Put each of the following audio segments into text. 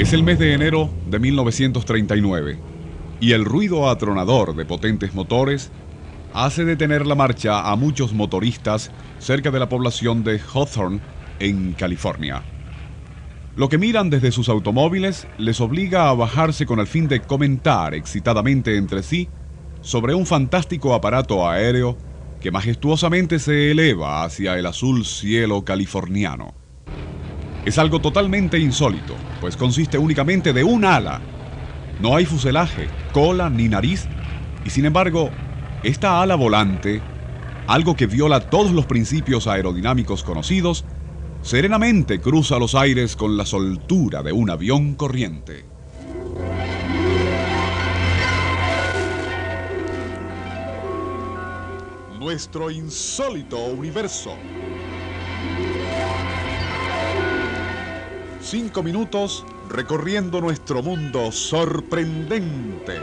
Es el mes de enero de 1939 y el ruido atronador de potentes motores hace detener la marcha a muchos motoristas cerca de la población de Hawthorne, en California. Lo que miran desde sus automóviles les obliga a bajarse con el fin de comentar excitadamente entre sí sobre un fantástico aparato aéreo que majestuosamente se eleva hacia el azul cielo californiano. Es algo totalmente insólito, pues consiste únicamente de un ala. No hay fuselaje, cola ni nariz, y sin embargo, esta ala volante, algo que viola todos los principios aerodinámicos conocidos, serenamente cruza los aires con la soltura de un avión corriente. Nuestro insólito universo. Cinco minutos recorriendo nuestro mundo sorprendente.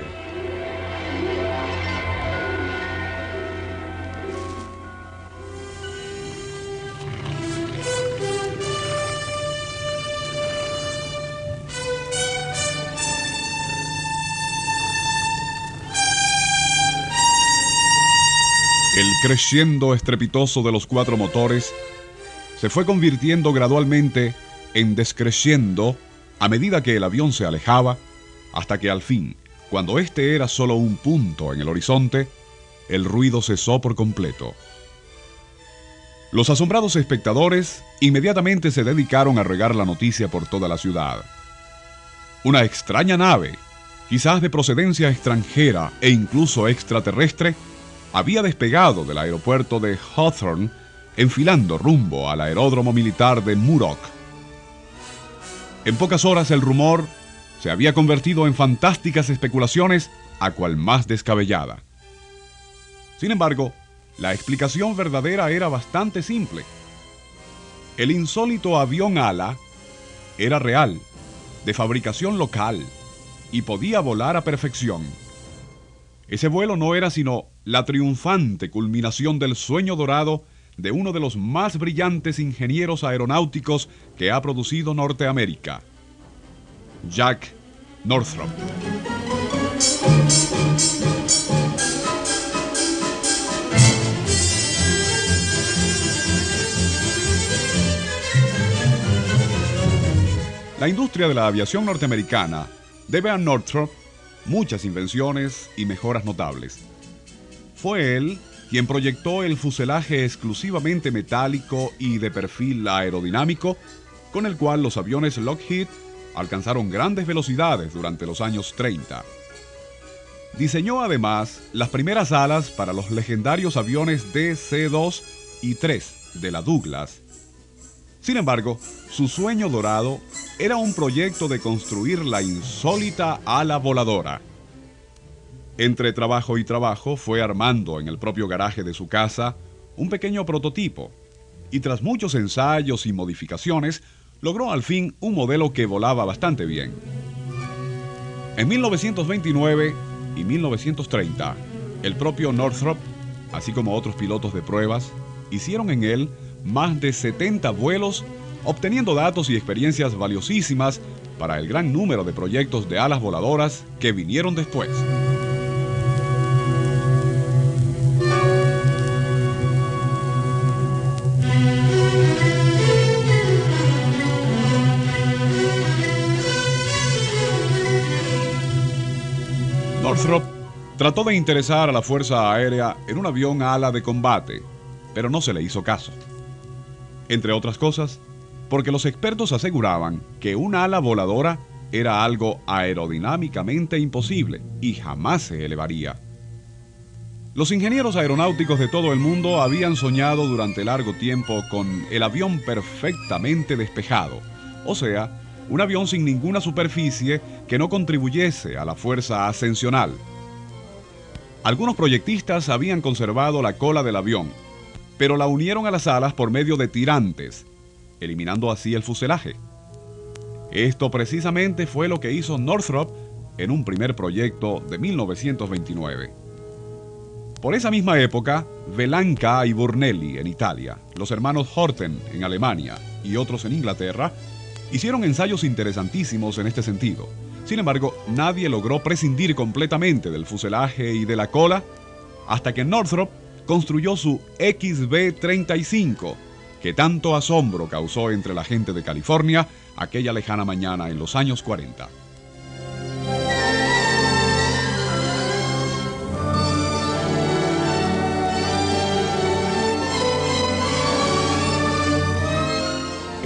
El creciendo estrepitoso de los cuatro motores se fue convirtiendo gradualmente en descreciendo a medida que el avión se alejaba, hasta que al fin, cuando este era solo un punto en el horizonte, el ruido cesó por completo. Los asombrados espectadores inmediatamente se dedicaron a regar la noticia por toda la ciudad. Una extraña nave, quizás de procedencia extranjera e incluso extraterrestre, había despegado del aeropuerto de Hawthorne, enfilando rumbo al aeródromo militar de Murdoch. En pocas horas el rumor se había convertido en fantásticas especulaciones a cual más descabellada. Sin embargo, la explicación verdadera era bastante simple. El insólito avión ala era real, de fabricación local, y podía volar a perfección. Ese vuelo no era sino la triunfante culminación del sueño dorado de uno de los más brillantes ingenieros aeronáuticos que ha producido Norteamérica, Jack Northrop. La industria de la aviación norteamericana debe a Northrop muchas invenciones y mejoras notables. Fue él quien proyectó el fuselaje exclusivamente metálico y de perfil aerodinámico, con el cual los aviones Lockheed alcanzaron grandes velocidades durante los años 30. Diseñó además las primeras alas para los legendarios aviones DC-2 y 3 de la Douglas. Sin embargo, su sueño dorado era un proyecto de construir la insólita ala voladora. Entre trabajo y trabajo fue armando en el propio garaje de su casa un pequeño prototipo y tras muchos ensayos y modificaciones logró al fin un modelo que volaba bastante bien. En 1929 y 1930, el propio Northrop, así como otros pilotos de pruebas, hicieron en él más de 70 vuelos, obteniendo datos y experiencias valiosísimas para el gran número de proyectos de alas voladoras que vinieron después. Trató de interesar a la Fuerza Aérea en un avión ala de combate, pero no se le hizo caso. Entre otras cosas, porque los expertos aseguraban que un ala voladora era algo aerodinámicamente imposible y jamás se elevaría. Los ingenieros aeronáuticos de todo el mundo habían soñado durante largo tiempo con el avión perfectamente despejado, o sea, un avión sin ninguna superficie que no contribuyese a la fuerza ascensional. Algunos proyectistas habían conservado la cola del avión, pero la unieron a las alas por medio de tirantes, eliminando así el fuselaje. Esto precisamente fue lo que hizo Northrop en un primer proyecto de 1929. Por esa misma época, Velanca y Burnelli en Italia, los hermanos Horten en Alemania y otros en Inglaterra hicieron ensayos interesantísimos en este sentido. Sin embargo, nadie logró prescindir completamente del fuselaje y de la cola hasta que Northrop construyó su XB-35, que tanto asombro causó entre la gente de California aquella lejana mañana en los años 40.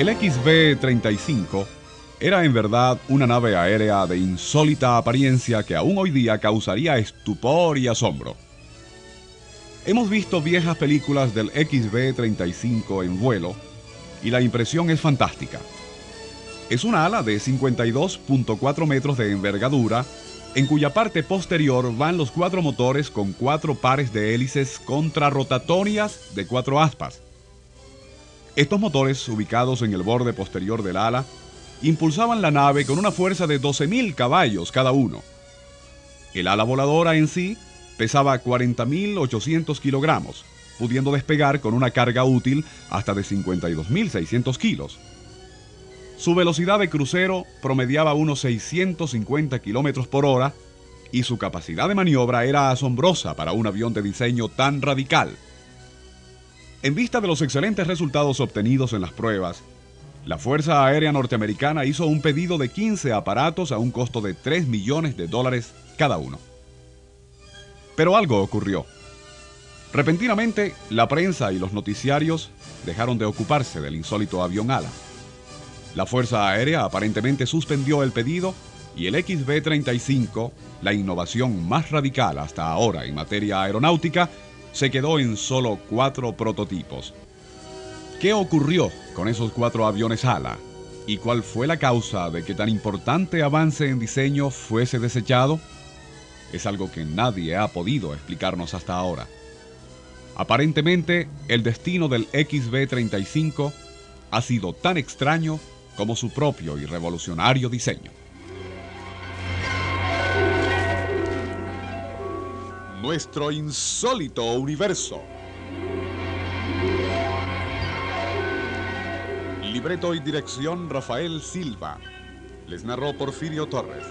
El XB-35 era en verdad una nave aérea de insólita apariencia que aún hoy día causaría estupor y asombro. Hemos visto viejas películas del XB-35 en vuelo y la impresión es fantástica. Es una ala de 52.4 metros de envergadura en cuya parte posterior van los cuatro motores con cuatro pares de hélices contrarrotatorias de cuatro aspas estos motores, ubicados en el borde posterior del ala, impulsaban la nave con una fuerza de 12.000 caballos cada uno. El ala voladora en sí pesaba 40.800 kilogramos, pudiendo despegar con una carga útil hasta de 52.600 kilos. Su velocidad de crucero promediaba unos 650 kilómetros por hora y su capacidad de maniobra era asombrosa para un avión de diseño tan radical. En vista de los excelentes resultados obtenidos en las pruebas, la Fuerza Aérea Norteamericana hizo un pedido de 15 aparatos a un costo de 3 millones de dólares cada uno. Pero algo ocurrió. Repentinamente, la prensa y los noticiarios dejaron de ocuparse del insólito avión ala. La Fuerza Aérea aparentemente suspendió el pedido y el XB-35, la innovación más radical hasta ahora en materia aeronáutica, se quedó en solo cuatro prototipos. ¿Qué ocurrió con esos cuatro aviones ala? ¿Y cuál fue la causa de que tan importante avance en diseño fuese desechado? Es algo que nadie ha podido explicarnos hasta ahora. Aparentemente, el destino del XB-35 ha sido tan extraño como su propio y revolucionario diseño. Nuestro insólito universo. Libreto y dirección Rafael Silva. Les narró Porfirio Torres.